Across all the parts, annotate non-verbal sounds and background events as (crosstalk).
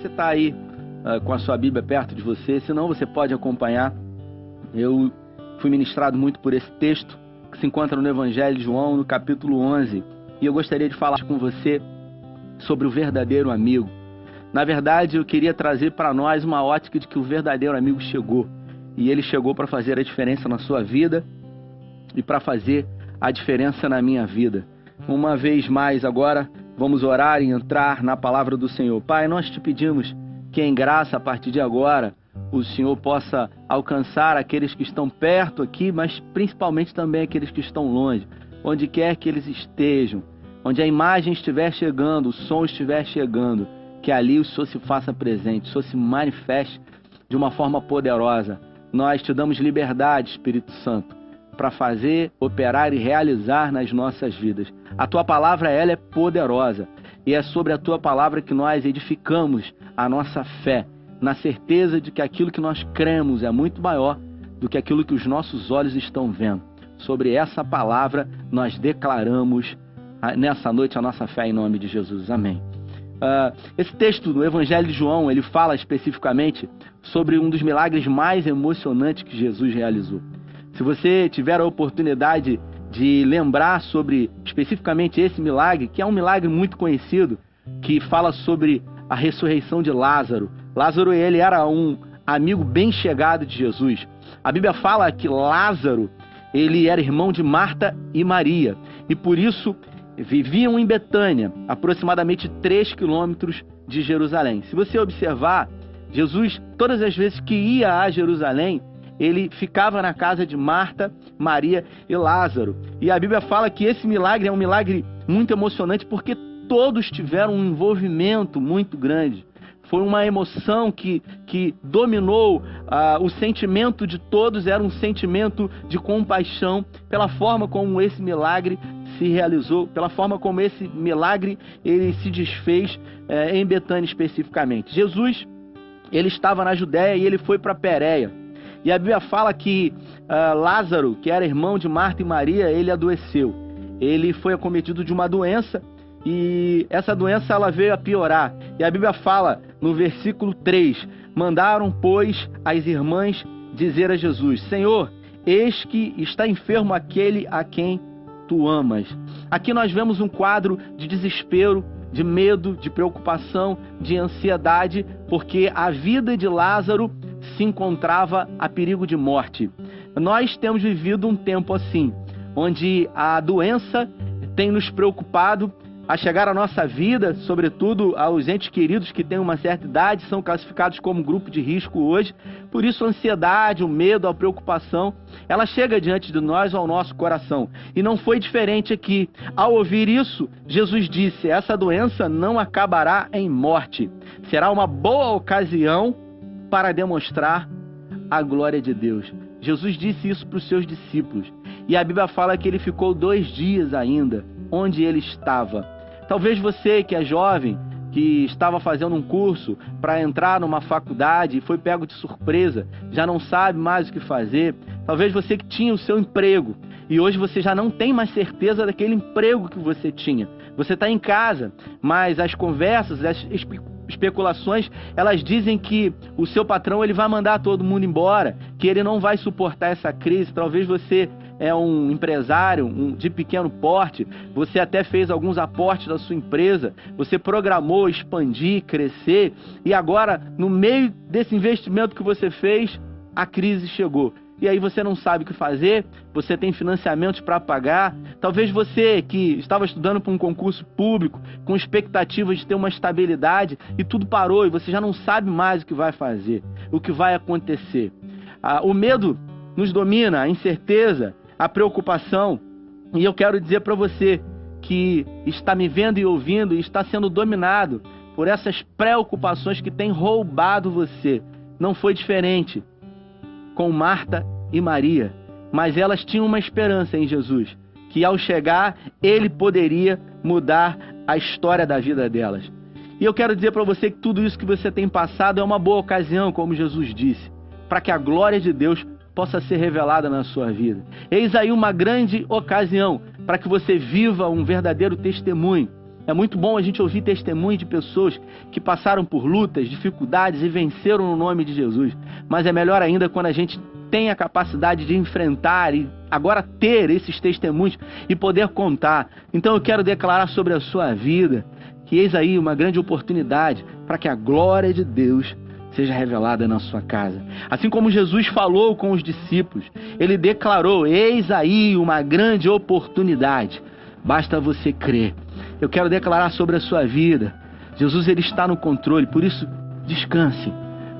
você está aí uh, com a sua Bíblia perto de você, senão você pode acompanhar. Eu fui ministrado muito por esse texto que se encontra no Evangelho de João, no capítulo 11, e eu gostaria de falar com você sobre o verdadeiro amigo. Na verdade, eu queria trazer para nós uma ótica de que o verdadeiro amigo chegou. E ele chegou para fazer a diferença na sua vida e para fazer a diferença na minha vida. Uma vez mais, agora vamos orar e entrar na palavra do Senhor. Pai, nós te pedimos que em graça, a partir de agora, o Senhor possa alcançar aqueles que estão perto aqui, mas principalmente também aqueles que estão longe, onde quer que eles estejam, onde a imagem estiver chegando, o som estiver chegando, que ali o Senhor se faça presente, o Senhor se manifeste de uma forma poderosa. Nós te damos liberdade, Espírito Santo, para fazer, operar e realizar nas nossas vidas. A tua palavra ela é poderosa e é sobre a tua palavra que nós edificamos a nossa fé, na certeza de que aquilo que nós cremos é muito maior do que aquilo que os nossos olhos estão vendo. Sobre essa palavra nós declaramos ah, nessa noite a nossa fé em nome de Jesus. Amém. Uh, esse texto do Evangelho de João ele fala especificamente sobre um dos milagres mais emocionantes que Jesus realizou. Se você tiver a oportunidade de lembrar sobre especificamente esse milagre, que é um milagre muito conhecido, que fala sobre a ressurreição de Lázaro. Lázaro ele era um amigo bem chegado de Jesus. A Bíblia fala que Lázaro ele era irmão de Marta e Maria e por isso viviam em Betânia, aproximadamente 3 quilômetros de Jerusalém. Se você observar, Jesus, todas as vezes que ia a Jerusalém, ele ficava na casa de Marta, Maria e Lázaro. E a Bíblia fala que esse milagre é um milagre muito emocionante porque todos tiveram um envolvimento muito grande. Foi uma emoção que, que dominou uh, o sentimento de todos, era um sentimento de compaixão pela forma como esse milagre se realizou, pela forma como esse milagre ele se desfez eh, em Betânia especificamente. Jesus ele estava na Judéia e ele foi para Pérea. E a Bíblia fala que uh, Lázaro, que era irmão de Marta e Maria, ele adoeceu. Ele foi acometido de uma doença e essa doença ela veio a piorar. E a Bíblia fala no versículo 3: Mandaram, pois, as irmãs dizer a Jesus: Senhor, eis que está enfermo aquele a quem tu amas. Aqui nós vemos um quadro de desespero, de medo, de preocupação, de ansiedade, porque a vida de Lázaro se encontrava a perigo de morte. Nós temos vivido um tempo assim, onde a doença tem nos preocupado a chegar à nossa vida, sobretudo aos entes queridos que têm uma certa idade, são classificados como grupo de risco hoje. Por isso, a ansiedade, o medo, a preocupação, ela chega diante de nós ao nosso coração. E não foi diferente aqui. Ao ouvir isso, Jesus disse: essa doença não acabará em morte. Será uma boa ocasião para demonstrar a glória de Deus. Jesus disse isso para os seus discípulos. E a Bíblia fala que ele ficou dois dias ainda onde ele estava. Talvez você que é jovem, que estava fazendo um curso para entrar numa faculdade e foi pego de surpresa, já não sabe mais o que fazer. Talvez você que tinha o seu emprego e hoje você já não tem mais certeza daquele emprego que você tinha. Você está em casa, mas as conversas, as especulações, elas dizem que o seu patrão ele vai mandar todo mundo embora, que ele não vai suportar essa crise. Talvez você é um empresário um, de pequeno porte, você até fez alguns aportes da sua empresa, você programou expandir, crescer, e agora, no meio desse investimento que você fez, a crise chegou. E aí você não sabe o que fazer, você tem financiamentos para pagar. Talvez você que estava estudando para um concurso público, com expectativas de ter uma estabilidade, e tudo parou e você já não sabe mais o que vai fazer, o que vai acontecer. Ah, o medo nos domina, a incerteza, a preocupação. E eu quero dizer para você que está me vendo e ouvindo e está sendo dominado por essas preocupações que têm roubado você. Não foi diferente com Marta e Maria, mas elas tinham uma esperança em Jesus, que ao chegar ele poderia mudar a história da vida delas. E eu quero dizer para você que tudo isso que você tem passado é uma boa ocasião, como Jesus disse, para que a glória de Deus possa ser revelada na sua vida. Eis aí uma grande ocasião para que você viva um verdadeiro testemunho É muito bom a gente ouvir testemunhos de pessoas que passaram por lutas, dificuldades e venceram no nome de Jesus. Mas é melhor ainda quando a gente tem a capacidade de enfrentar e agora ter esses testemunhos e poder contar. Então eu quero declarar sobre a sua vida que eis aí uma grande oportunidade para que a glória de Deus seja revelada na sua casa. Assim como Jesus falou com os discípulos, ele declarou: Eis aí uma grande oportunidade. Basta você crer. Eu quero declarar sobre a sua vida. Jesus ele está no controle, por isso descanse,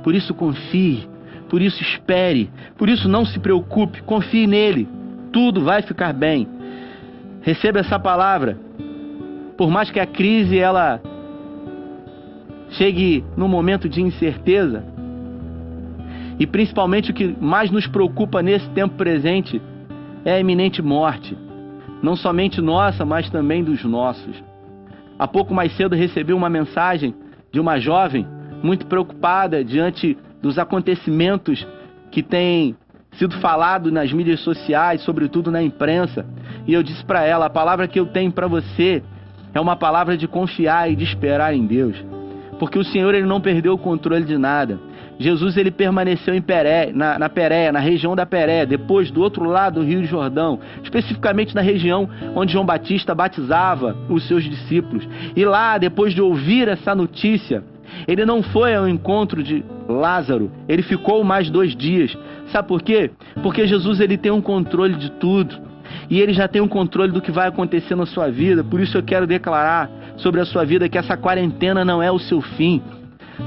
por isso confie, por isso espere, por isso não se preocupe, confie nele. Tudo vai ficar bem. Receba essa palavra. Por mais que a crise ela chegue no momento de incerteza, e principalmente o que mais nos preocupa nesse tempo presente é a iminente morte, não somente nossa, mas também dos nossos. Há pouco mais cedo recebi uma mensagem de uma jovem muito preocupada diante dos acontecimentos que têm sido falado nas mídias sociais, sobretudo na imprensa. E eu disse para ela: a palavra que eu tenho para você é uma palavra de confiar e de esperar em Deus porque o Senhor ele não perdeu o controle de nada. Jesus ele permaneceu em Peré, na, na Peré, na região da Peré, depois do outro lado do Rio Jordão, especificamente na região onde João Batista batizava os seus discípulos. E lá, depois de ouvir essa notícia, ele não foi ao encontro de Lázaro, ele ficou mais dois dias. Sabe por quê? Porque Jesus ele tem um controle de tudo e ele já tem um controle do que vai acontecer na sua vida. Por isso eu quero declarar sobre a sua vida que essa quarentena não é o seu fim.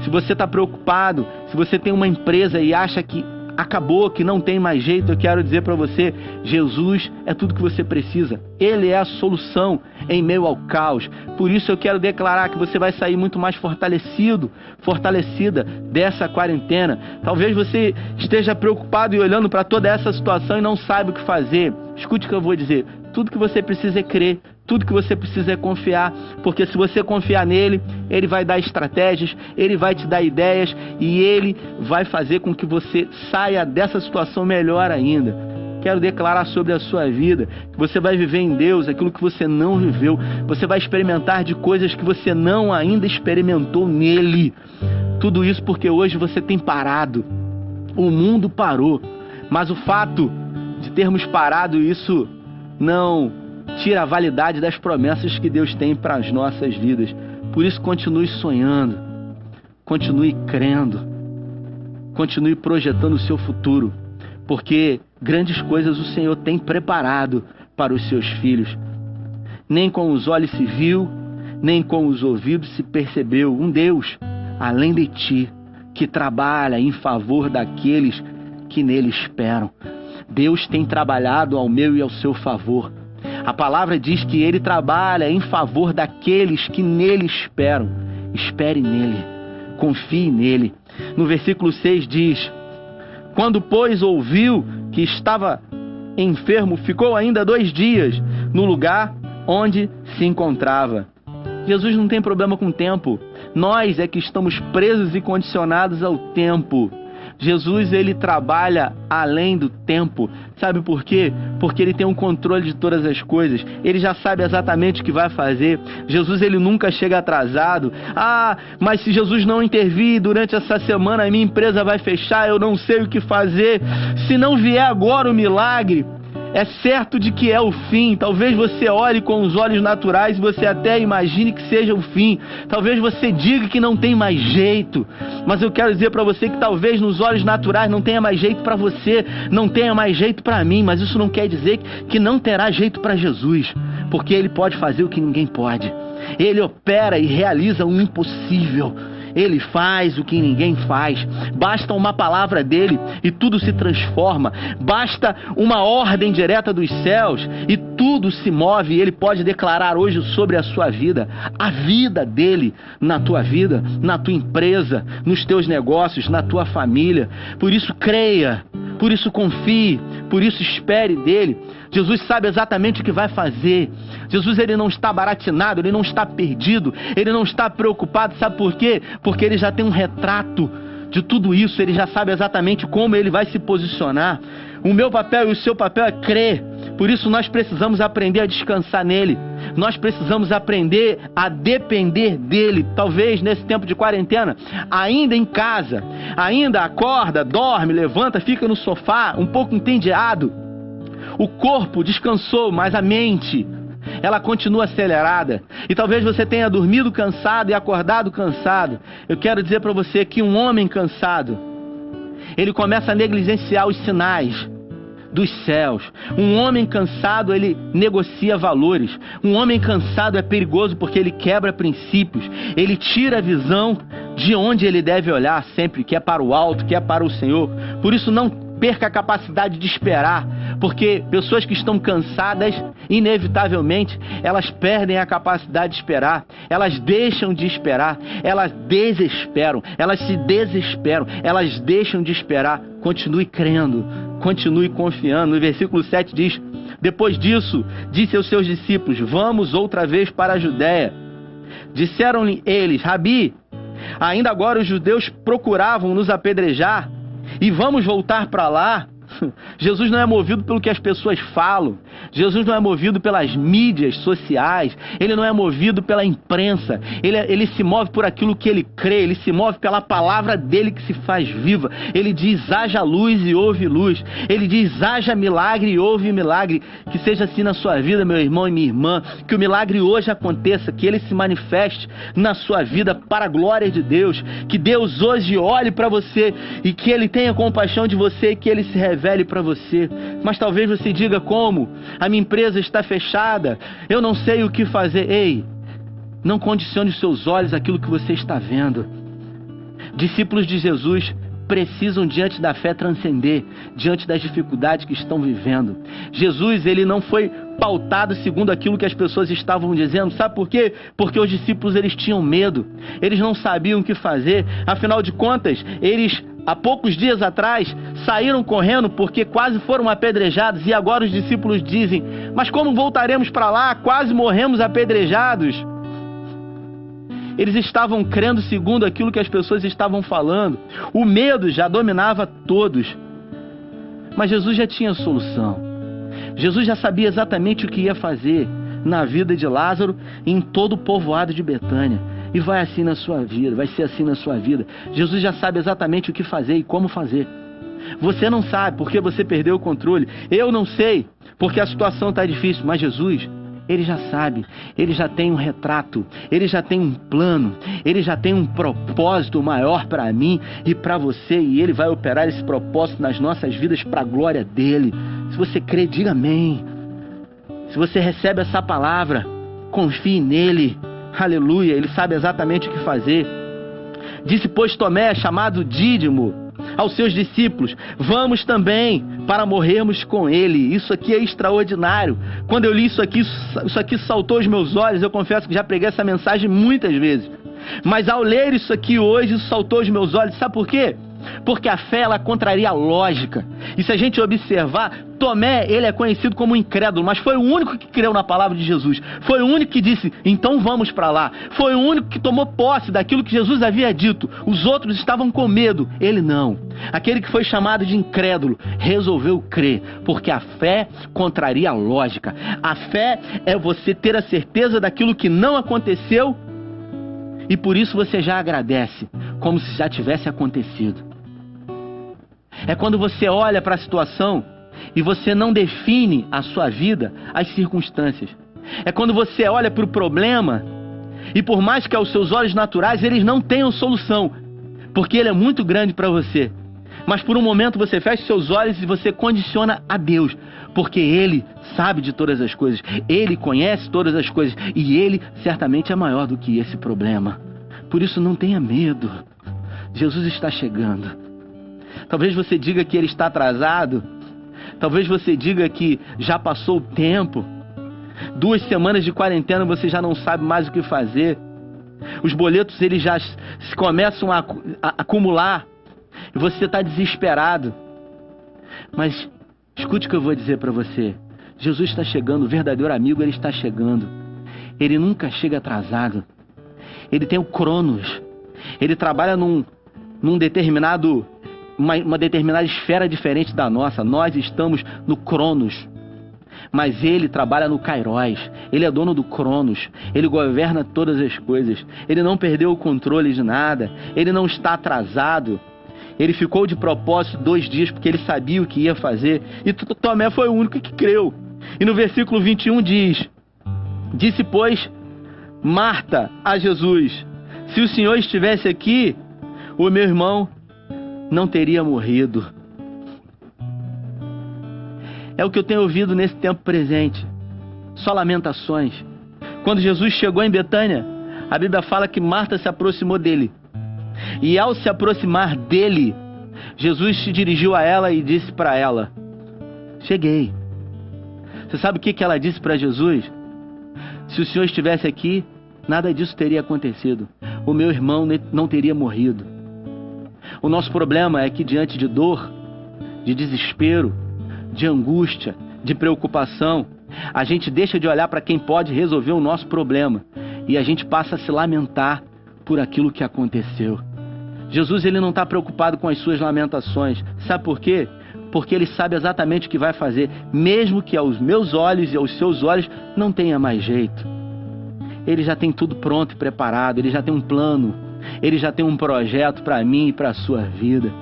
Se você está preocupado, se você tem uma empresa e acha que acabou, que não tem mais jeito, eu quero dizer para você: Jesus é tudo que você precisa. Ele é a solução em meio ao caos. Por isso eu quero declarar que você vai sair muito mais fortalecido, fortalecida dessa quarentena. Talvez você esteja preocupado e olhando para toda essa situação e não saiba o que fazer. Escute o que eu vou dizer. Tudo que você precisa é crer, tudo que você precisa é confiar, porque se você confiar nele, ele vai dar estratégias, ele vai te dar ideias e ele vai fazer com que você saia dessa situação melhor ainda. Quero declarar sobre a sua vida que você vai viver em Deus aquilo que você não viveu. Você vai experimentar de coisas que você não ainda experimentou nele. Tudo isso porque hoje você tem parado. O mundo parou. Mas o fato de termos parado isso não tira a validade das promessas que Deus tem para as nossas vidas. Por isso, continue sonhando, continue crendo, continue projetando o seu futuro, porque grandes coisas o Senhor tem preparado para os seus filhos. Nem com os olhos se viu, nem com os ouvidos se percebeu um Deus além de ti que trabalha em favor daqueles que nele esperam. Deus tem trabalhado ao meu e ao seu favor. A palavra diz que ele trabalha em favor daqueles que nele esperam. Espere nele, confie nele. No versículo 6 diz: Quando, pois, ouviu que estava enfermo, ficou ainda dois dias no lugar onde se encontrava. Jesus não tem problema com o tempo. Nós é que estamos presos e condicionados ao tempo. Jesus ele trabalha além do tempo. Sabe por quê? Porque ele tem um controle de todas as coisas. Ele já sabe exatamente o que vai fazer. Jesus ele nunca chega atrasado. Ah, mas se Jesus não intervir durante essa semana, a minha empresa vai fechar, eu não sei o que fazer. Se não vier agora o milagre, é certo de que é o fim. Talvez você olhe com os olhos naturais e você até imagine que seja o fim. Talvez você diga que não tem mais jeito. Mas eu quero dizer para você que talvez nos olhos naturais não tenha mais jeito para você, não tenha mais jeito para mim, mas isso não quer dizer que não terá jeito para Jesus, porque ele pode fazer o que ninguém pode. Ele opera e realiza o impossível. Ele faz o que ninguém faz. Basta uma palavra dele e tudo se transforma. Basta uma ordem direta dos céus e tudo se move. Ele pode declarar hoje sobre a sua vida, a vida dele na tua vida, na tua empresa, nos teus negócios, na tua família. Por isso creia, por isso confie, por isso espere dele. Jesus sabe exatamente o que vai fazer. Jesus ele não está baratinado, ele não está perdido, ele não está preocupado. Sabe por quê? Porque ele já tem um retrato de tudo isso, ele já sabe exatamente como ele vai se posicionar. O meu papel e o seu papel é crer, Por isso nós precisamos aprender a descansar nele. Nós precisamos aprender a depender dele. Talvez nesse tempo de quarentena, ainda em casa, ainda acorda, dorme, levanta, fica no sofá, um pouco entediado. O corpo descansou, mas a mente ela continua acelerada. E talvez você tenha dormido cansado e acordado cansado. Eu quero dizer para você que um homem cansado, ele começa a negligenciar os sinais dos céus. Um homem cansado, ele negocia valores. Um homem cansado é perigoso porque ele quebra princípios. Ele tira a visão de onde ele deve olhar sempre, que é para o alto, que é para o Senhor. Por isso não perca a capacidade de esperar, porque pessoas que estão cansadas, inevitavelmente, elas perdem a capacidade de esperar, elas deixam de esperar, elas desesperam, elas se desesperam, elas deixam de esperar. Continue crendo, continue confiando. No versículo 7 diz: Depois disso, disse aos seus discípulos: Vamos outra vez para a Judéia. Disseram-lhe eles: Rabi, ainda agora os judeus procuravam nos apedrejar e vamos voltar para lá. (laughs) Jesus não é movido pelo que as pessoas falam. Jesus não é movido pelas mídias sociais. Ele não é movido pela imprensa. Ele, ele se move por aquilo que ele crê. Ele se move pela palavra dele que se faz viva. Ele diz: haja luz e houve luz. Ele diz: haja milagre e houve milagre. Que seja assim na sua vida, meu irmão e minha irmã. Que o milagre hoje aconteça. Que ele se manifeste na sua vida para a glória de Deus. Que Deus hoje olhe para você e que ele tenha compaixão de você e que ele se revele para você. Mas talvez você diga como? A minha empresa está fechada, eu não sei o que fazer. Ei, não condicione seus olhos aquilo que você está vendo. Discípulos de Jesus precisam diante da fé transcender, diante das dificuldades que estão vivendo. Jesus, ele não foi pautado segundo aquilo que as pessoas estavam dizendo. Sabe por quê? Porque os discípulos eles tinham medo. Eles não sabiam o que fazer. Afinal de contas, eles há poucos dias atrás, saíram correndo porque quase foram apedrejados e agora os discípulos dizem: Mas como voltaremos para lá? Quase morremos apedrejados. Eles estavam crendo segundo aquilo que as pessoas estavam falando. O medo já dominava todos. Mas Jesus já tinha solução. Jesus já sabia exatamente o que ia fazer na vida de Lázaro e em todo o povoado de Betânia. E vai assim na sua vida, vai ser assim na sua vida. Jesus já sabe exatamente o que fazer e como fazer. Você não sabe porque você perdeu o controle. Eu não sei porque a situação está difícil, mas Jesus, ele já sabe, ele já tem um retrato, ele já tem um plano, ele já tem um propósito maior para mim e para você, e ele vai operar esse propósito nas nossas vidas para a glória dele. Se você crê, diga amém. Se você recebe essa palavra, confie nele. Aleluia, ele sabe exatamente o que fazer. Disse, pois, Tomé, chamado Dídimo, aos seus discípulos: Vamos também para morrermos com ele. Isso aqui é extraordinário. Quando eu li isso aqui, isso aqui saltou aos meus olhos. Eu confesso que já preguei essa mensagem muitas vezes. Mas ao ler isso aqui hoje, isso saltou aos meus olhos. Sabe por quê? Porque a fé ela contraria a lógica. E se a gente observar, Tomé, ele é conhecido como incrédulo, mas foi o único que creu na palavra de Jesus. Foi o único que disse: "Então vamos para lá". Foi o único que tomou posse daquilo que Jesus havia dito. Os outros estavam com medo, ele não. Aquele que foi chamado de incrédulo resolveu crer, porque a fé contraria a lógica. A fé é você ter a certeza daquilo que não aconteceu e por isso você já agradece, como se já tivesse acontecido. É quando você olha para a situação e você não define a sua vida, as circunstâncias. É quando você olha para o problema e por mais que aos seus olhos naturais eles não tenham solução, porque ele é muito grande para você. Mas por um momento você fecha seus olhos e você condiciona a Deus, porque Ele sabe de todas as coisas, Ele conhece todas as coisas e Ele certamente é maior do que esse problema. Por isso não tenha medo. Jesus está chegando. Talvez você diga que ele está atrasado. Talvez você diga que já passou o tempo. Duas semanas de quarentena você já não sabe mais o que fazer. Os boletos eles já começam a, a acumular e você está desesperado. Mas escute o que eu vou dizer para você. Jesus está chegando, o verdadeiro amigo ele está chegando. Ele nunca chega atrasado. Ele tem o Cronos. Ele trabalha num, num determinado uma, uma determinada esfera diferente da nossa. Nós estamos no Cronos. mas ele trabalha no Kairos. Ele é dono do Cronos. Ele governa todas as coisas. Ele não perdeu o controle de nada. Ele não está atrasado. Ele ficou de propósito dois dias porque ele sabia o que ia fazer. E Tomé foi o único que creu. E no versículo 21 diz: Disse, pois, Marta a Jesus: Se o Senhor estivesse aqui, o meu irmão não teria morrido. É o que eu tenho ouvido nesse tempo presente. Só lamentações. Quando Jesus chegou em Betânia, a Bíblia fala que Marta se aproximou dele. E ao se aproximar dele, Jesus se dirigiu a ela e disse para ela: Cheguei. Você sabe o que, ela disse para Jesus? Se o Senhor estivesse aqui, nada disso teria acontecido. O meu irmão não teria morrido. O nosso problema é que, diante de dor, de desespero, de angústia, de preocupação, a gente deixa de olhar para quem pode resolver o nosso problema e a gente passa a se lamentar por aquilo que aconteceu. Jesus ele não está preocupado com as suas lamentações. Sabe por quê? Porque ele sabe exatamente o que vai fazer, mesmo que aos meus olhos e aos seus olhos não tenha mais jeito. Ele já tem tudo pronto e preparado, ele já tem um plano, ele já tem um projeto para mim e para a sua vida.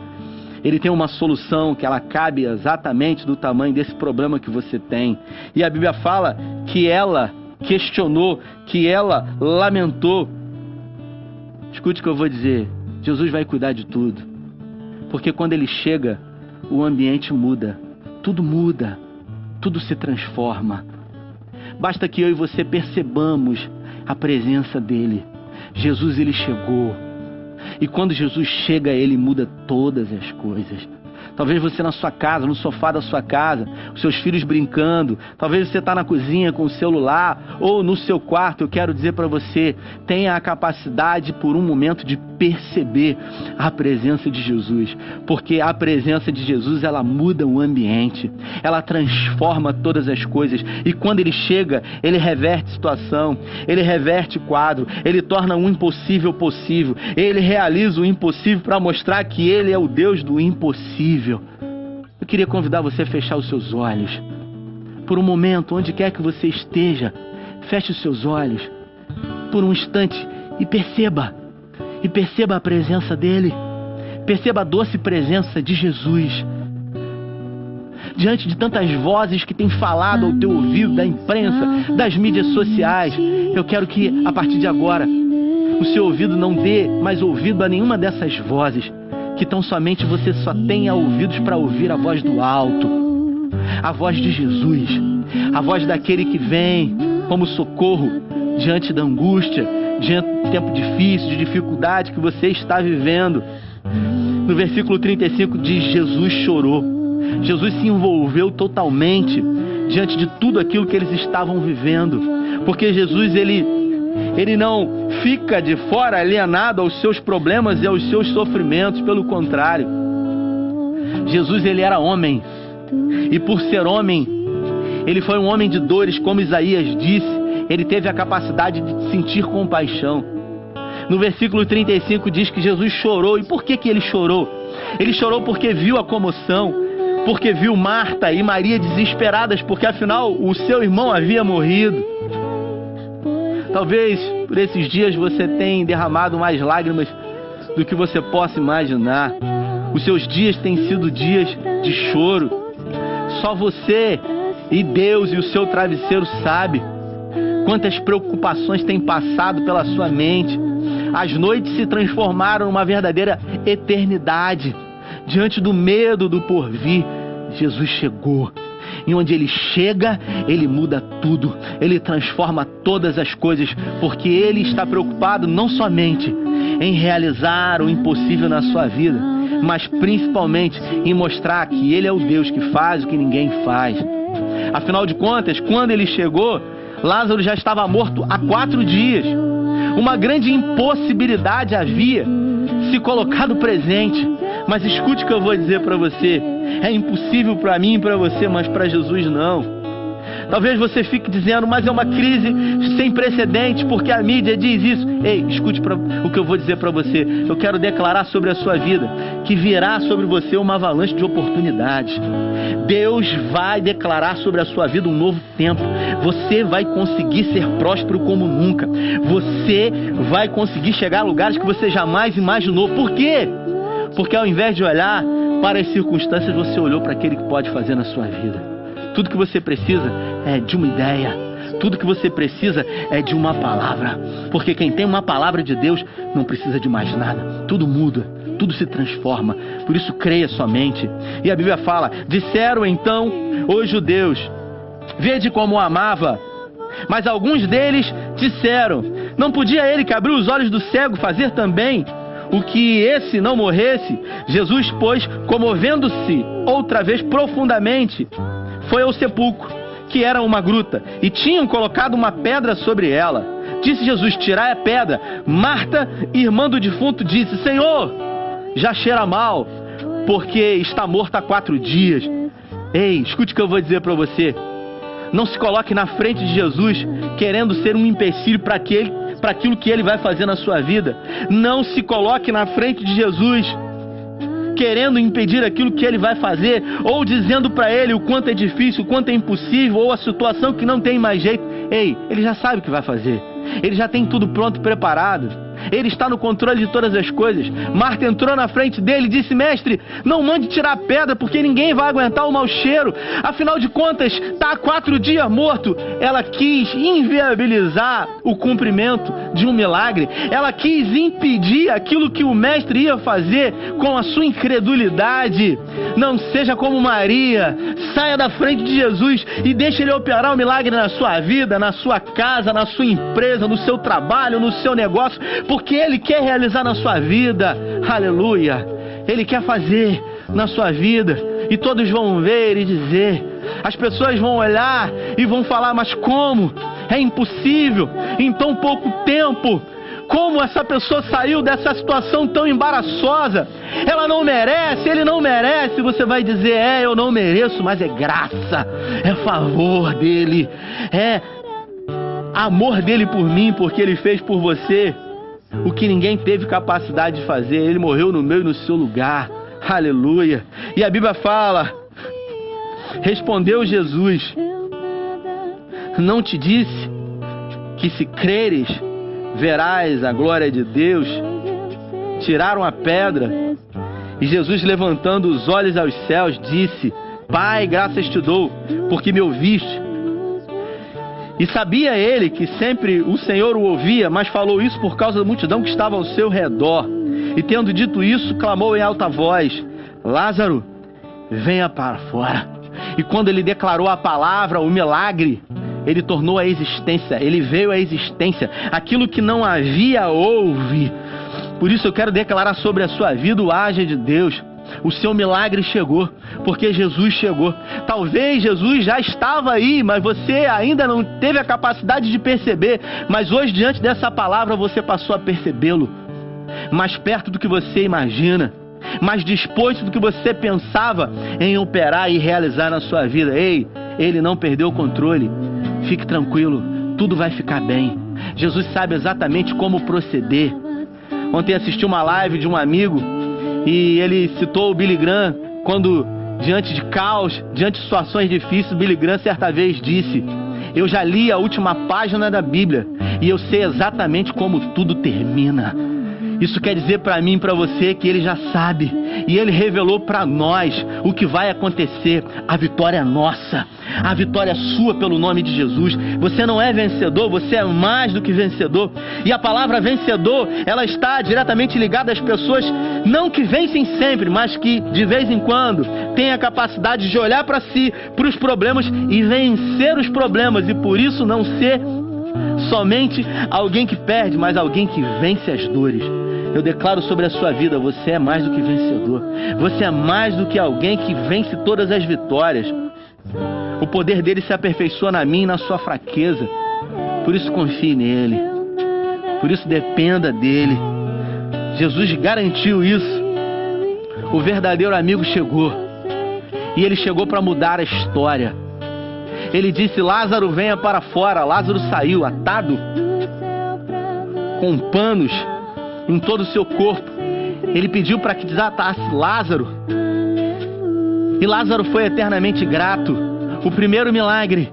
Ele tem uma solução que ela cabe exatamente do tamanho desse problema que você tem. E a Bíblia fala que ela questionou, que ela lamentou. Escute o que eu vou dizer. Jesus vai cuidar de tudo. Porque quando ele chega, o ambiente muda. Tudo muda. Tudo se transforma. Basta que eu e você percebamos a presença dele. Jesus ele chegou. E quando Jesus chega, ele muda todas as coisas. Talvez você na sua casa, no sofá da sua casa, os seus filhos brincando. Talvez você está na cozinha com o celular ou no seu quarto. Eu quero dizer para você, tenha a capacidade por um momento de perceber a presença de Jesus, porque a presença de Jesus ela muda o ambiente, ela transforma todas as coisas. E quando ele chega, ele reverte situação, ele reverte quadro, ele torna o impossível possível, ele realiza o impossível para mostrar que ele é o Deus do impossível possível. Eu queria convidar você a fechar os seus olhos. Por um momento, onde quer que você esteja, feche os seus olhos por um instante e perceba. E perceba a presença dele. Perceba a doce presença de Jesus. Diante de tantas vozes que têm falado ao teu ouvido, da imprensa, das mídias sociais, eu quero que, a partir de agora, o seu ouvido não dê mais ouvido a nenhuma dessas vozes que tão somente você só tenha ouvidos para ouvir a voz do alto, a voz de Jesus, a voz daquele que vem como socorro diante da angústia, diante do tempo difícil, de dificuldade que você está vivendo. No versículo 35 diz: Jesus chorou. Jesus se envolveu totalmente diante de tudo aquilo que eles estavam vivendo, porque Jesus ele ele não fica de fora alienado aos seus problemas e aos seus sofrimentos, pelo contrário. Jesus ele era homem. E por ser homem, ele foi um homem de dores, como Isaías disse, ele teve a capacidade de sentir compaixão. No versículo 35 diz que Jesus chorou. E por que que ele chorou? Ele chorou porque viu a comoção, porque viu Marta e Maria desesperadas, porque afinal o seu irmão havia morrido. Talvez por esses dias você tenha derramado mais lágrimas do que você possa imaginar. Os seus dias têm sido dias de choro. Só você e Deus e o seu travesseiro sabe quantas preocupações têm passado pela sua mente. As noites se transformaram numa verdadeira eternidade. Diante do medo do porvir, Jesus chegou e onde ele chega, ele muda tudo, ele transforma todas as coisas, porque ele está preocupado não somente em realizar o impossível na sua vida, mas principalmente em mostrar que ele é o Deus que faz o que ninguém faz. Afinal de contas, quando ele chegou, Lázaro já estava morto há quatro dias. Uma grande impossibilidade havia se colocado presente. Mas escute o que eu vou dizer para você. É impossível para mim e para você, mas para Jesus não. Talvez você fique dizendo, mas é uma crise sem precedentes, porque a mídia diz isso. Ei, escute pra, o que eu vou dizer para você. Eu quero declarar sobre a sua vida que virá sobre você uma avalanche de oportunidades. Deus vai declarar sobre a sua vida um novo tempo. Você vai conseguir ser próspero como nunca. Você vai conseguir chegar a lugares que você jamais imaginou. Por quê? Porque ao invés de olhar para as circunstâncias, você olhou para aquele que pode fazer na sua vida. Tudo que você precisa é de uma ideia. Tudo que você precisa é de uma palavra. Porque quem tem uma palavra de Deus não precisa de mais nada. Tudo muda, tudo se transforma. Por isso creia somente. E a Bíblia fala: disseram então os judeus: Vede como o amava. Mas alguns deles disseram: Não podia ele que abriu os olhos do cego fazer também o que esse não morresse? Jesus, pois, comovendo-se outra vez profundamente, foi ao sepulcro, que era uma gruta, e tinham colocado uma pedra sobre ela. Disse Jesus: Tirai a pedra. Marta, irmã do defunto, disse: Senhor, já cheira mal, porque está morto há quatro dias. Ei, escute o que eu vou dizer para você. Não se coloque na frente de Jesus querendo ser um empecilho para aquilo que ele vai fazer na sua vida. Não se coloque na frente de Jesus querendo impedir aquilo que ele vai fazer, ou dizendo para ele o quanto é difícil, o quanto é impossível, ou a situação que não tem mais jeito. Ei, ele já sabe o que vai fazer. Ele já tem tudo pronto e preparado. Ele está no controle de todas as coisas. Marta entrou na frente dele e disse: Mestre, não mande tirar a pedra, porque ninguém vai aguentar o mau cheiro. Afinal de contas, está há quatro dias morto. Ela quis inviabilizar o cumprimento de um milagre. Ela quis impedir aquilo que o mestre ia fazer com a sua incredulidade. Não seja como Maria. Saia da frente de Jesus e deixe ele operar o milagre na sua vida, na sua casa, na sua empresa, no seu trabalho, no seu negócio porque Ele quer realizar na sua vida, aleluia. Ele quer fazer na sua vida, e todos vão ver e dizer. As pessoas vão olhar e vão falar: Mas como? É impossível, em tão pouco tempo. Como essa pessoa saiu dessa situação tão embaraçosa? Ela não merece, ele não merece. Você vai dizer: É, eu não mereço, mas é graça, é favor dele, é amor dele por mim, porque ele fez por você o que ninguém teve capacidade de fazer. Ele morreu no meu e no seu lugar. Aleluia. E a Bíblia fala: Respondeu Jesus: Não te disse que se creres, verás a glória de Deus? Tiraram a pedra. E Jesus, levantando os olhos aos céus, disse: Pai, graças te dou, porque me ouviste. E sabia ele que sempre o Senhor o ouvia, mas falou isso por causa da multidão que estava ao seu redor. E tendo dito isso, clamou em alta voz: Lázaro, venha para fora. E quando ele declarou a palavra, o milagre, ele tornou a existência, ele veio à existência. Aquilo que não havia, houve. Por isso eu quero declarar sobre a sua vida o haja de Deus. O seu milagre chegou, porque Jesus chegou. Talvez Jesus já estava aí, mas você ainda não teve a capacidade de perceber. Mas hoje, diante dessa palavra, você passou a percebê-lo. Mais perto do que você imagina, mais disposto do que você pensava em operar e realizar na sua vida. Ei, ele não perdeu o controle. Fique tranquilo, tudo vai ficar bem. Jesus sabe exatamente como proceder. Ontem assisti uma live de um amigo e ele citou o Billy Graham quando, diante de caos, diante de situações difíceis, Billy Graham certa vez disse: Eu já li a última página da Bíblia e eu sei exatamente como tudo termina. Isso quer dizer para mim e para você que ele já sabe e ele revelou para nós o que vai acontecer. A vitória é nossa. A vitória é sua pelo nome de Jesus. Você não é vencedor, você é mais do que vencedor. E a palavra vencedor, ela está diretamente ligada às pessoas não que vencem sempre, mas que de vez em quando têm a capacidade de olhar para si, para os problemas e vencer os problemas e por isso não ser somente alguém que perde, mas alguém que vence as dores. Eu declaro sobre a sua vida: você é mais do que vencedor. Você é mais do que alguém que vence todas as vitórias. O poder dele se aperfeiçoa na mim e na sua fraqueza. Por isso confie nele. Por isso dependa dele. Jesus garantiu isso. O verdadeiro amigo chegou. E ele chegou para mudar a história. Ele disse: Lázaro, venha para fora. Lázaro saiu atado com panos em todo o seu corpo. Ele pediu para que desatasse Lázaro. E Lázaro foi eternamente grato. O primeiro milagre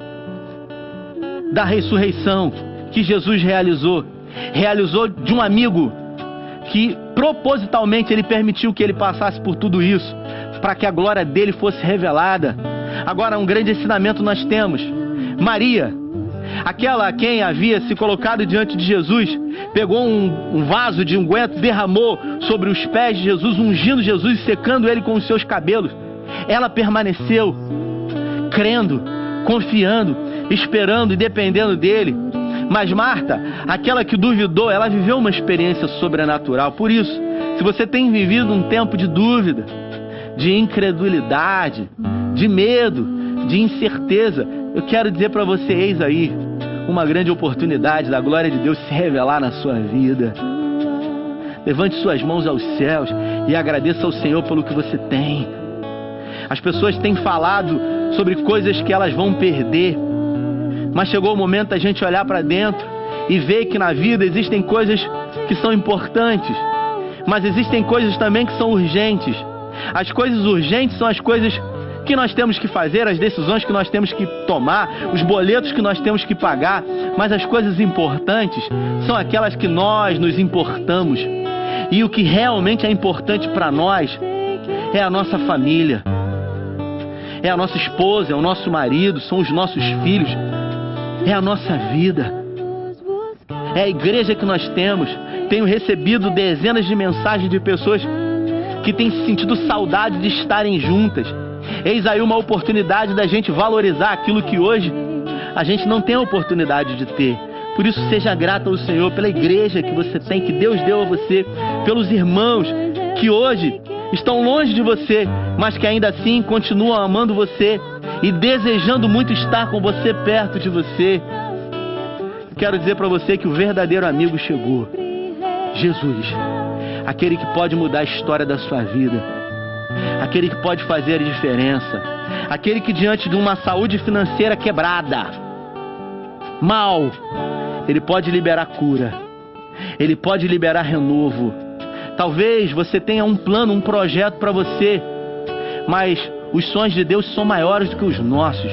da ressurreição que Jesus realizou, realizou de um amigo que propositalmente ele permitiu que ele passasse por tudo isso, para que a glória dele fosse revelada. Agora, um grande ensinamento nós temos. Maria, aquela a quem havia se colocado diante de Jesus, pegou um, um vaso de unguento, derramou sobre os pés de Jesus, ungindo Jesus e secando ele com os seus cabelos. Ela permaneceu crendo, confiando, esperando e dependendo dele. Mas Marta, aquela que duvidou, ela viveu uma experiência sobrenatural. Por isso, se você tem vivido um tempo de dúvida, de incredulidade, de medo, de incerteza, eu quero dizer para você, eis aí, uma grande oportunidade da glória de Deus se revelar na sua vida. Levante suas mãos aos céus e agradeça ao Senhor pelo que você tem. As pessoas têm falado sobre coisas que elas vão perder, mas chegou o momento da gente olhar para dentro e ver que na vida existem coisas que são importantes, mas existem coisas também que são urgentes. As coisas urgentes são as coisas que nós temos que fazer, as decisões que nós temos que tomar, os boletos que nós temos que pagar, mas as coisas importantes são aquelas que nós nos importamos. E o que realmente é importante para nós é a nossa família, é a nossa esposa, é o nosso marido, são os nossos filhos, é a nossa vida, é a igreja que nós temos. Tenho recebido dezenas de mensagens de pessoas que têm sentido saudade de estarem juntas Eis aí uma oportunidade da gente valorizar aquilo que hoje a gente não tem a oportunidade de ter. Por isso, seja grato ao Senhor pela igreja que você tem, que Deus deu a você, pelos irmãos que hoje estão longe de você, mas que ainda assim continuam amando você e desejando muito estar com você perto de você. Quero dizer para você que o verdadeiro amigo chegou. Jesus, aquele que pode mudar a história da sua vida aquele que pode fazer a diferença, aquele que diante de uma saúde financeira quebrada, mal, ele pode liberar cura, ele pode liberar renovo. Talvez você tenha um plano, um projeto para você, mas os sonhos de Deus são maiores do que os nossos.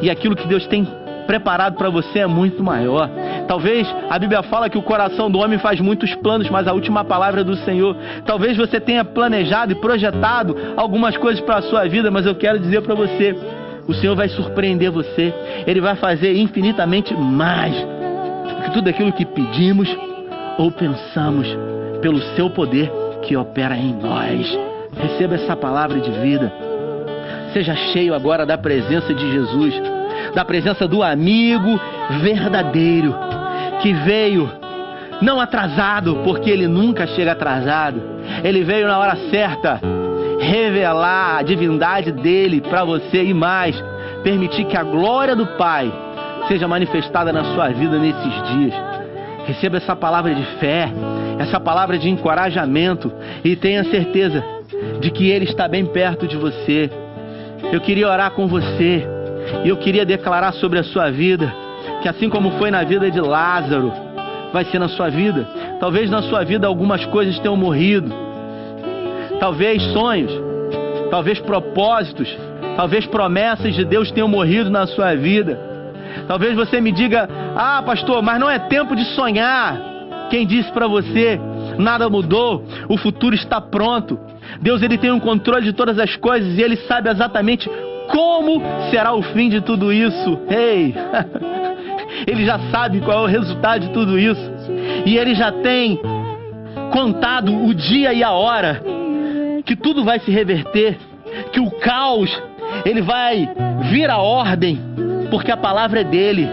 E aquilo que Deus tem preparado para você é muito maior. Talvez a Bíblia fala que o coração do homem faz muitos planos, mas a última palavra é do Senhor. Talvez você tenha planejado e projetado algumas coisas para a sua vida, mas eu quero dizer para você, o Senhor vai surpreender você. Ele vai fazer infinitamente mais do que tudo aquilo que pedimos ou pensamos pelo seu poder que opera em nós. Receba essa palavra de vida. Seja cheio agora da presença de Jesus da presença do amigo verdadeiro que veio não atrasado, porque ele nunca chega atrasado. Ele veio na hora certa revelar a divindade dele para você e mais, permitir que a glória do Pai seja manifestada na sua vida nesses dias. Receba essa palavra de fé, essa palavra de encorajamento e tenha certeza de que Ele está bem perto de você. Eu queria orar com você. E eu queria declarar sobre a sua vida que assim como foi na vida de Lázaro, vai ser na sua vida. Talvez na sua vida algumas coisas tenham morrido. Talvez sonhos, talvez propósitos, talvez promessas de Deus tenham morrido na sua vida. Talvez você me diga: "Ah, pastor, mas não é tempo de sonhar". Quem disse para você? Nada mudou, o futuro está pronto. Deus ele tem um controle de todas as coisas e ele sabe exatamente como será o fim de tudo isso? Ei! (laughs) ele já sabe qual é o resultado de tudo isso. E ele já tem contado o dia e a hora que tudo vai se reverter, que o caos ele vai vir à ordem, porque a palavra é dele,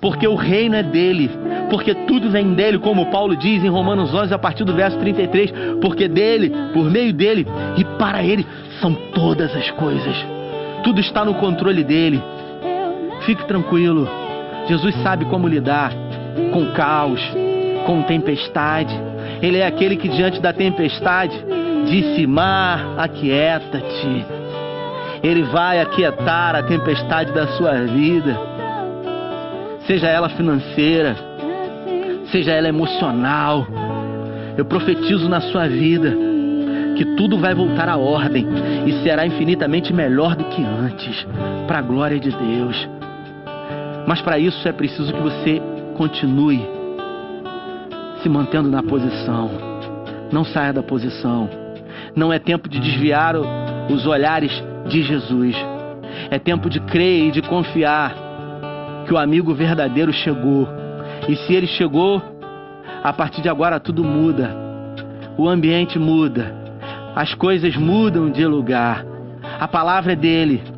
porque o reino é dele, porque tudo vem dele, como Paulo diz em Romanos 11 a partir do verso 33, porque dele, por meio dele e para ele são todas as coisas. Tudo está no controle dele. Fique tranquilo. Jesus sabe como lidar com caos, com tempestade. Ele é aquele que diante da tempestade disse: Mar, aquieta-te. Ele vai aquietar a tempestade da sua vida, seja ela financeira, seja ela emocional. Eu profetizo na sua vida que tudo vai voltar à ordem e será infinitamente melhor do que antes, para a glória de Deus. Mas para isso é preciso que você continue se mantendo na posição. Não saia da posição. Não é tempo de desviar os olhares de Jesus. É tempo de crer e de confiar que o amigo verdadeiro chegou. E se ele chegou, a partir de agora tudo muda. O ambiente muda. As coisas mudam de lugar. A palavra é dele.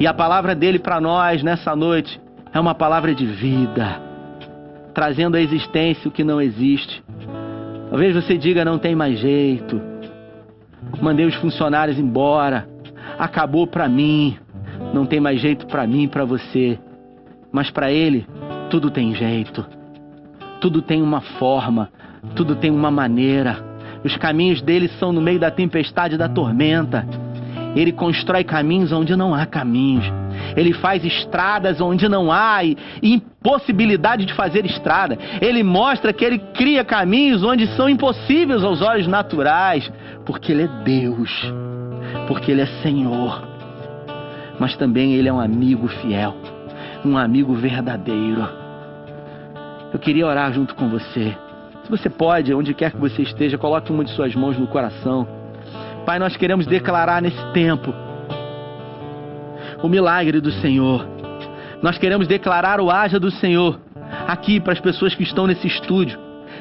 E a palavra dele para nós nessa noite é uma palavra de vida, trazendo à existência o que não existe. Talvez você diga não tem mais jeito. Mandei os funcionários embora. Acabou para mim. Não tem mais jeito para mim e para você. Mas para ele tudo tem jeito. Tudo tem uma forma, tudo tem uma maneira. Os caminhos dele são no meio da tempestade da tormenta. Ele constrói caminhos onde não há caminhos. Ele faz estradas onde não há impossibilidade de fazer estrada. Ele mostra que ele cria caminhos onde são impossíveis aos olhos naturais, porque ele é Deus, porque ele é Senhor. Mas também ele é um amigo fiel, um amigo verdadeiro. Eu queria orar junto com você. Se você pode, onde quer que você esteja, coloque uma de suas mãos no coração. Pai, nós queremos declarar nesse tempo o milagre do Senhor. Nós queremos declarar o haja do Senhor aqui para as pessoas que estão nesse estúdio,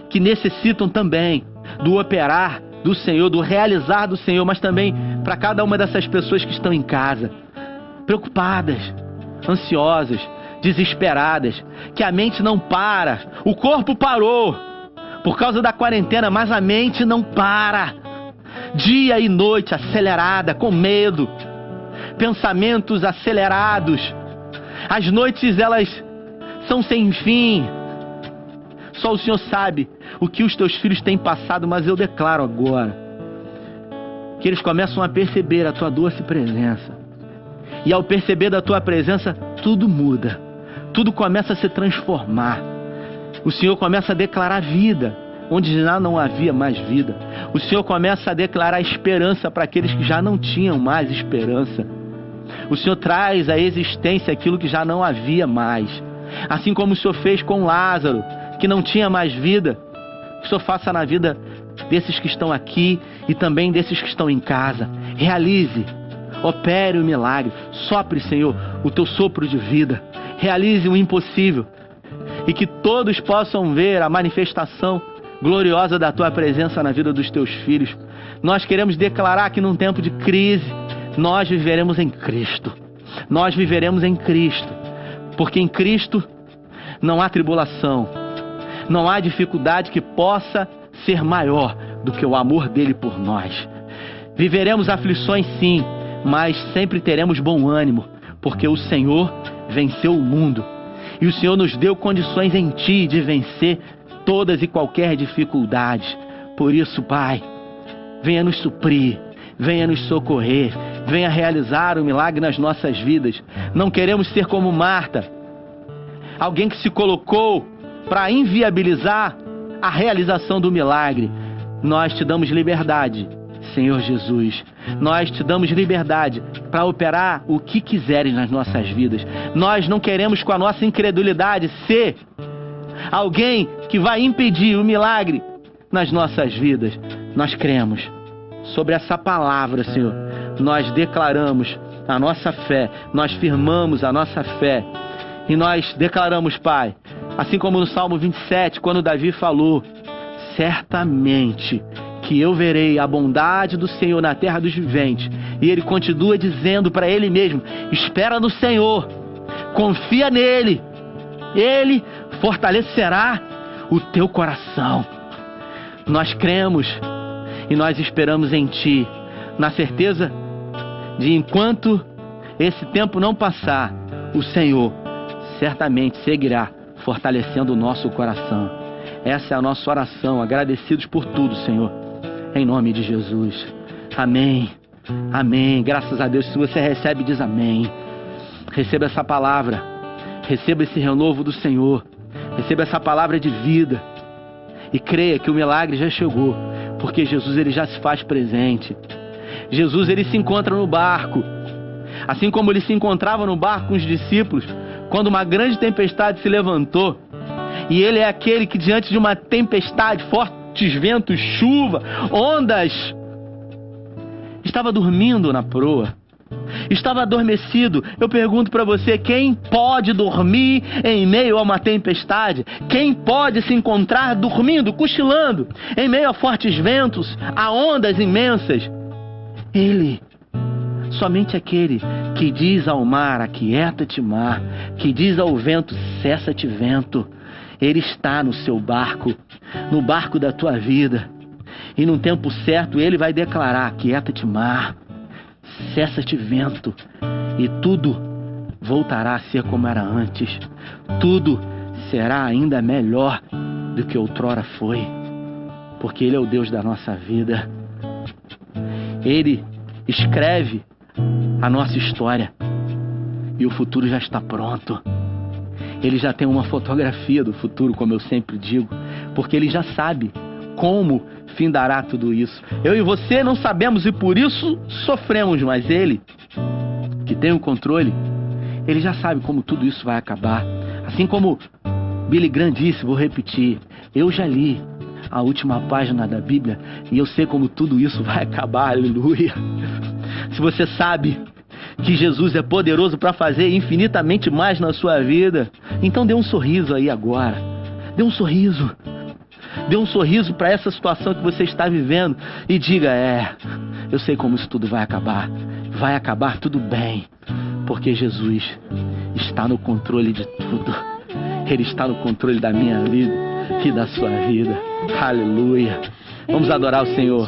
que necessitam também do operar do Senhor, do realizar do Senhor, mas também para cada uma dessas pessoas que estão em casa, preocupadas, ansiosas, desesperadas, que a mente não para, o corpo parou por causa da quarentena, mas a mente não para. Dia e noite acelerada, com medo, pensamentos acelerados. As noites elas são sem fim. Só o Senhor sabe o que os teus filhos têm passado, mas eu declaro agora que eles começam a perceber a tua doce presença. E ao perceber da tua presença, tudo muda. Tudo começa a se transformar. O Senhor começa a declarar vida onde já não havia mais vida. O Senhor começa a declarar esperança para aqueles que já não tinham mais esperança. O Senhor traz à existência aquilo que já não havia mais. Assim como o Senhor fez com Lázaro, que não tinha mais vida, o Senhor faça na vida desses que estão aqui e também desses que estão em casa. Realize, opere o milagre, sopre, Senhor, o teu sopro de vida. Realize o impossível e que todos possam ver a manifestação gloriosa da tua presença na vida dos teus filhos. Nós queremos declarar que num tempo de crise, nós viveremos em Cristo. Nós viveremos em Cristo. Porque em Cristo não há tribulação, não há dificuldade que possa ser maior do que o amor dele por nós. Viveremos aflições sim, mas sempre teremos bom ânimo, porque o Senhor venceu o mundo. E o Senhor nos deu condições em ti de vencer todas e qualquer dificuldade. Por isso, Pai, venha nos suprir, venha nos socorrer, venha realizar o milagre nas nossas vidas. Não queremos ser como Marta, alguém que se colocou para inviabilizar a realização do milagre. Nós te damos liberdade, Senhor Jesus. Nós te damos liberdade para operar o que quiseres nas nossas vidas. Nós não queremos, com a nossa incredulidade, ser alguém que vai impedir o milagre nas nossas vidas. Nós cremos sobre essa palavra, Senhor. Nós declaramos a nossa fé, nós firmamos a nossa fé e nós declaramos, Pai, assim como no Salmo 27, quando Davi falou: certamente que eu verei a bondade do Senhor na terra dos viventes. E ele continua dizendo para ele mesmo: espera no Senhor, confia nele, ele fortalecerá o teu coração. Nós cremos e nós esperamos em Ti, na certeza de enquanto esse tempo não passar, o Senhor certamente seguirá fortalecendo o nosso coração. Essa é a nossa oração, agradecidos por tudo, Senhor, em nome de Jesus. Amém. Amém. Graças a Deus. Se você recebe, diz amém. Receba essa palavra. Receba esse renovo do Senhor. Receba essa palavra de vida. E creia que o milagre já chegou. Porque Jesus ele já se faz presente. Jesus ele se encontra no barco. Assim como ele se encontrava no barco com os discípulos, quando uma grande tempestade se levantou. E ele é aquele que, diante de uma tempestade, fortes ventos, chuva, ondas, estava dormindo na proa. Estava adormecido. Eu pergunto para você: quem pode dormir em meio a uma tempestade? Quem pode se encontrar dormindo, cochilando, em meio a fortes ventos, a ondas imensas? Ele. Somente aquele que diz ao mar: aquieta-te, mar, que diz ao vento: cessa-te, vento. Ele está no seu barco, no barco da tua vida. E no tempo certo ele vai declarar: Quieta-te, mar, cessa-te, vento, e tudo voltará a ser como era antes. Tudo será ainda melhor do que outrora foi, porque Ele é o Deus da nossa vida. Ele escreve a nossa história e o futuro já está pronto. Ele já tem uma fotografia do futuro, como eu sempre digo, porque ele já sabe como findará tudo isso. Eu e você não sabemos e por isso sofremos, mas ele, que tem o controle, ele já sabe como tudo isso vai acabar. Assim como Billy Graham disse, vou repetir, eu já li a última página da Bíblia e eu sei como tudo isso vai acabar, aleluia. Se você sabe que Jesus é poderoso para fazer infinitamente mais na sua vida, então dê um sorriso aí agora. Dê um sorriso. Dê um sorriso para essa situação que você está vivendo e diga: É, eu sei como isso tudo vai acabar. Vai acabar tudo bem, porque Jesus está no controle de tudo. Ele está no controle da minha vida e da sua vida. Aleluia. Vamos adorar o Senhor.